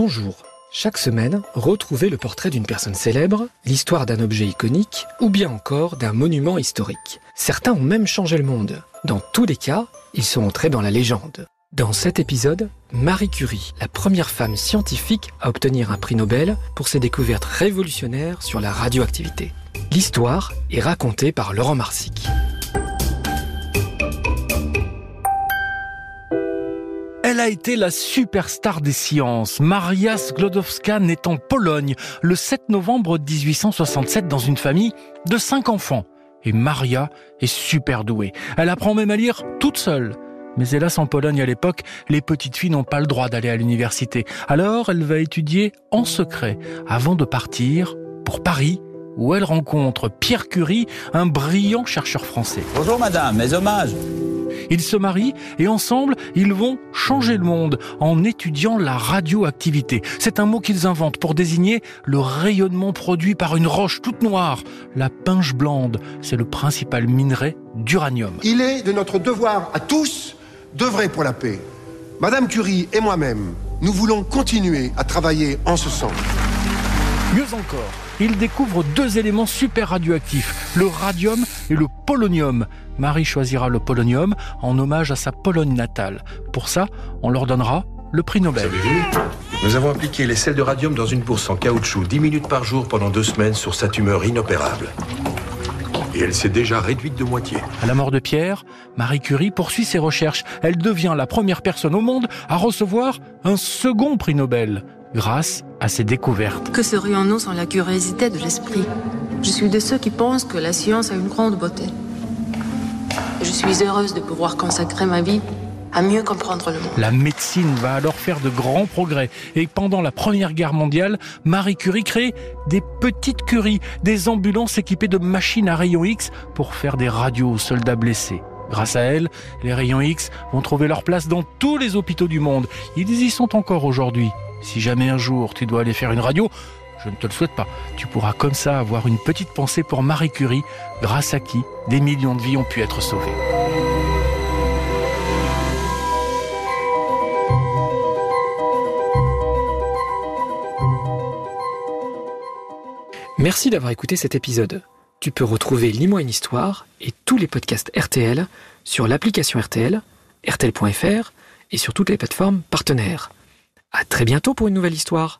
Bonjour. Chaque semaine, retrouvez le portrait d'une personne célèbre, l'histoire d'un objet iconique ou bien encore d'un monument historique. Certains ont même changé le monde. Dans tous les cas, ils sont entrés dans la légende. Dans cet épisode, Marie Curie, la première femme scientifique à obtenir un prix Nobel pour ses découvertes révolutionnaires sur la radioactivité. L'histoire est racontée par Laurent Marsic. Elle a été la superstar des sciences. Maria Sklodowska naît en Pologne le 7 novembre 1867 dans une famille de cinq enfants. Et Maria est super douée. Elle apprend même à lire toute seule. Mais hélas, en Pologne à l'époque, les petites filles n'ont pas le droit d'aller à l'université. Alors, elle va étudier en secret avant de partir pour Paris, où elle rencontre Pierre Curie, un brillant chercheur français. Bonjour madame, mes hommages. Ils se marient et ensemble, ils vont changer le monde en étudiant la radioactivité. C'est un mot qu'ils inventent pour désigner le rayonnement produit par une roche toute noire. La pinche blande, c'est le principal minerai d'uranium. Il est de notre devoir à tous d'œuvrer pour la paix. Madame Curie et moi-même, nous voulons continuer à travailler en ce sens. Mieux encore, ils découvrent deux éléments super radioactifs, le radium et le polonium. Marie choisira le polonium en hommage à sa Pologne natale. Pour ça, on leur donnera le prix Nobel. Nous avons appliqué les sels de radium dans une bourse en caoutchouc 10 minutes par jour pendant deux semaines sur sa tumeur inopérable. Et elle s'est déjà réduite de moitié. À la mort de Pierre, Marie Curie poursuit ses recherches. Elle devient la première personne au monde à recevoir un second prix Nobel grâce à ses découvertes. Que serions-nous sans la curiosité de l'esprit? Je suis de ceux qui pensent que la science a une grande beauté. Je suis heureuse de pouvoir consacrer ma vie à mieux comprendre le monde. La médecine va alors faire de grands progrès. Et pendant la Première Guerre mondiale, Marie Curie crée des petites curies, des ambulances équipées de machines à rayons X pour faire des radios aux soldats blessés. Grâce à elle, les rayons X vont trouver leur place dans tous les hôpitaux du monde. Ils y sont encore aujourd'hui. Si jamais un jour tu dois aller faire une radio, je ne te le souhaite pas, tu pourras comme ça avoir une petite pensée pour Marie Curie, grâce à qui des millions de vies ont pu être sauvées. Merci d'avoir écouté cet épisode. Tu peux retrouver Lis-moi une histoire et tous les podcasts RTL sur l'application RTL, RTL.fr et sur toutes les plateformes partenaires. À très bientôt pour une nouvelle histoire.